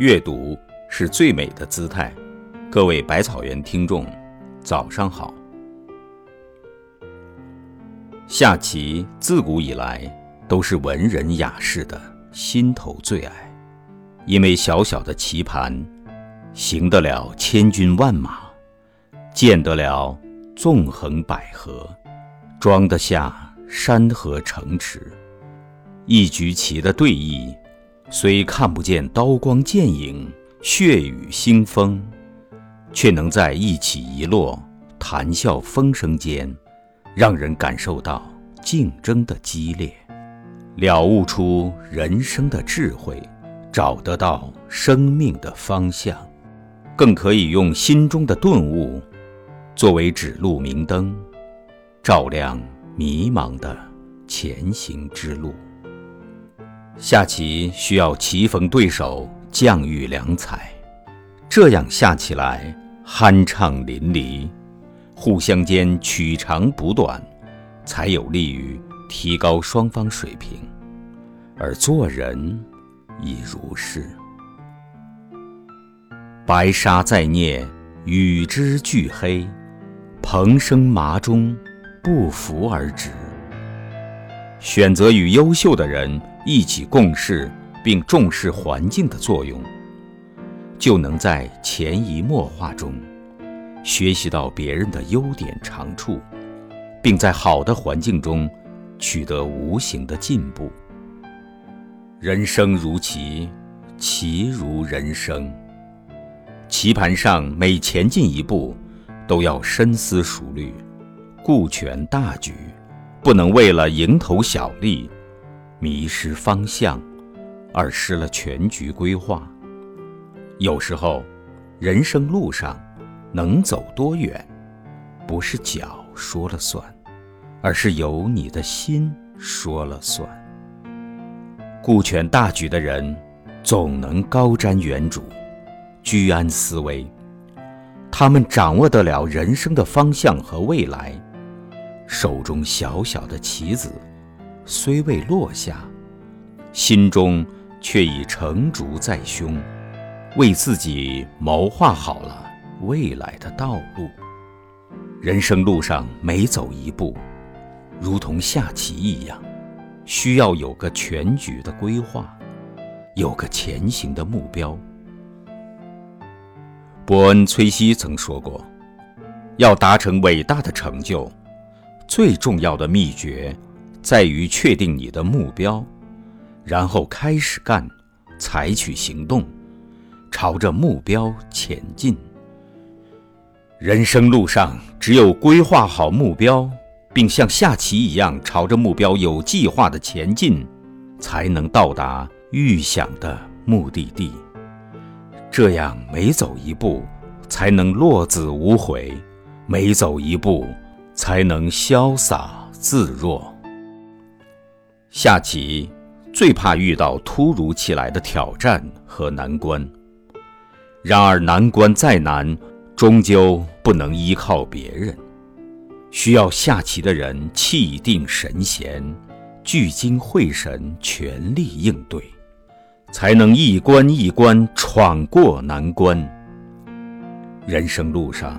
阅读是最美的姿态。各位百草园听众，早上好。下棋自古以来都是文人雅士的心头最爱，因为小小的棋盘，行得了千军万马，见得了纵横捭阖，装得下山河城池。一局棋的对弈，虽看不见刀光剑影、血雨腥风，却能在一起一落、谈笑风生间，让人感受到竞争的激烈，了悟出人生的智慧，找得到生命的方向，更可以用心中的顿悟，作为指路明灯，照亮迷茫的前行之路。下棋需要棋逢对手，将遇良才，这样下起来酣畅淋漓，互相间取长补短，才有利于提高双方水平。而做人亦如是。白沙在涅，与之俱黑，蓬生麻中，不服而直。选择与优秀的人。一起共事，并重视环境的作用，就能在潜移默化中学习到别人的优点长处，并在好的环境中取得无形的进步。人生如棋，棋如人生。棋盘上每前进一步，都要深思熟虑，顾全大局，不能为了蝇头小利。迷失方向，而失了全局规划。有时候，人生路上能走多远，不是脚说了算，而是由你的心说了算。顾全大局的人，总能高瞻远瞩，居安思危。他们掌握得了人生的方向和未来，手中小小的棋子。虽未落下，心中却已成竹在胸，为自己谋划好了未来的道路。人生路上每走一步，如同下棋一样，需要有个全局的规划，有个前行的目标。伯恩·崔西曾说过：“要达成伟大的成就，最重要的秘诀。”在于确定你的目标，然后开始干，采取行动，朝着目标前进。人生路上，只有规划好目标，并像下棋一样朝着目标有计划的前进，才能到达预想的目的地。这样每走一步，才能落子无悔；每走一步，才能潇洒自若。下棋最怕遇到突如其来的挑战和难关。然而难关再难，终究不能依靠别人，需要下棋的人气定神闲，聚精会神，全力应对，才能一关一关闯过难关。人生路上，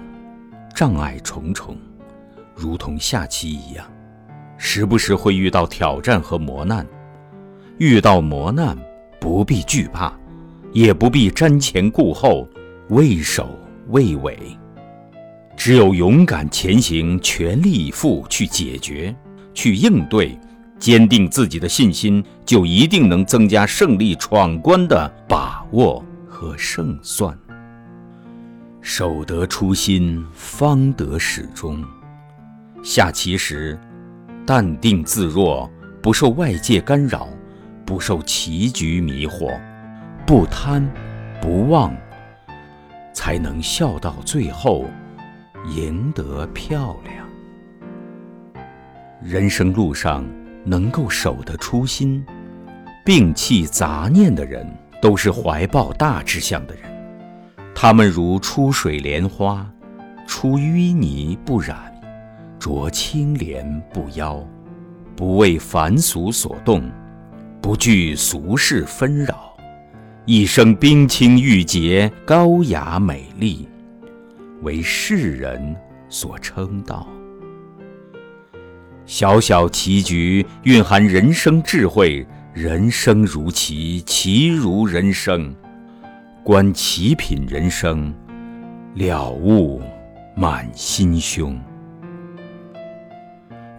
障碍重重，如同下棋一样。时不时会遇到挑战和磨难，遇到磨难不必惧怕，也不必瞻前顾后、畏首畏尾，只有勇敢前行，全力以赴去解决、去应对，坚定自己的信心，就一定能增加胜利闯关的把握和胜算。守得初心，方得始终。下棋时。淡定自若，不受外界干扰，不受棋局迷惑，不贪，不忘，才能笑到最后，赢得漂亮。人生路上，能够守得初心，摒弃杂念的人，都是怀抱大志向的人。他们如出水莲花，出淤泥不染。濯清涟不妖，不为凡俗所动，不惧俗世纷扰，一生冰清玉洁、高雅美丽，为世人所称道。小小棋局蕴含人生智慧，人生如棋，棋如人生。观棋品人生，了悟满心胸。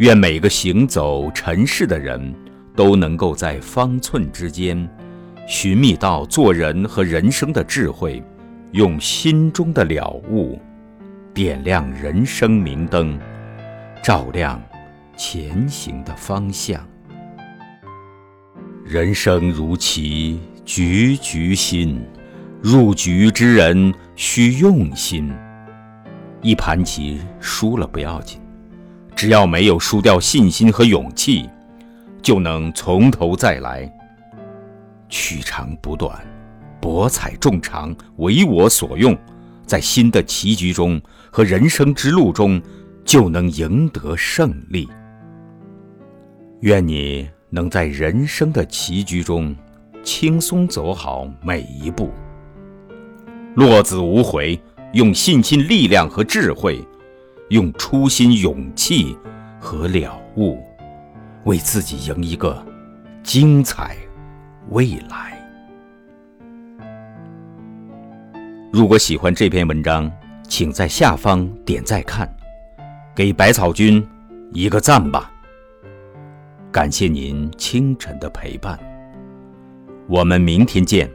愿每个行走尘世的人都能够在方寸之间，寻觅到做人和人生的智慧，用心中的了悟，点亮人生明灯，照亮前行的方向。人生如棋，局局新。入局之人需用心，一盘棋输了不要紧，只要没有输掉信心和勇气，就能从头再来。取长补短，博采众长，为我所用，在新的棋局中和人生之路中，就能赢得胜利。愿你能在人生的棋局中，轻松走好每一步。落子无悔，用信心、力量和智慧，用初心、勇气和了悟，为自己赢一个精彩未来。如果喜欢这篇文章，请在下方点再看，给百草君一个赞吧。感谢您清晨的陪伴，我们明天见。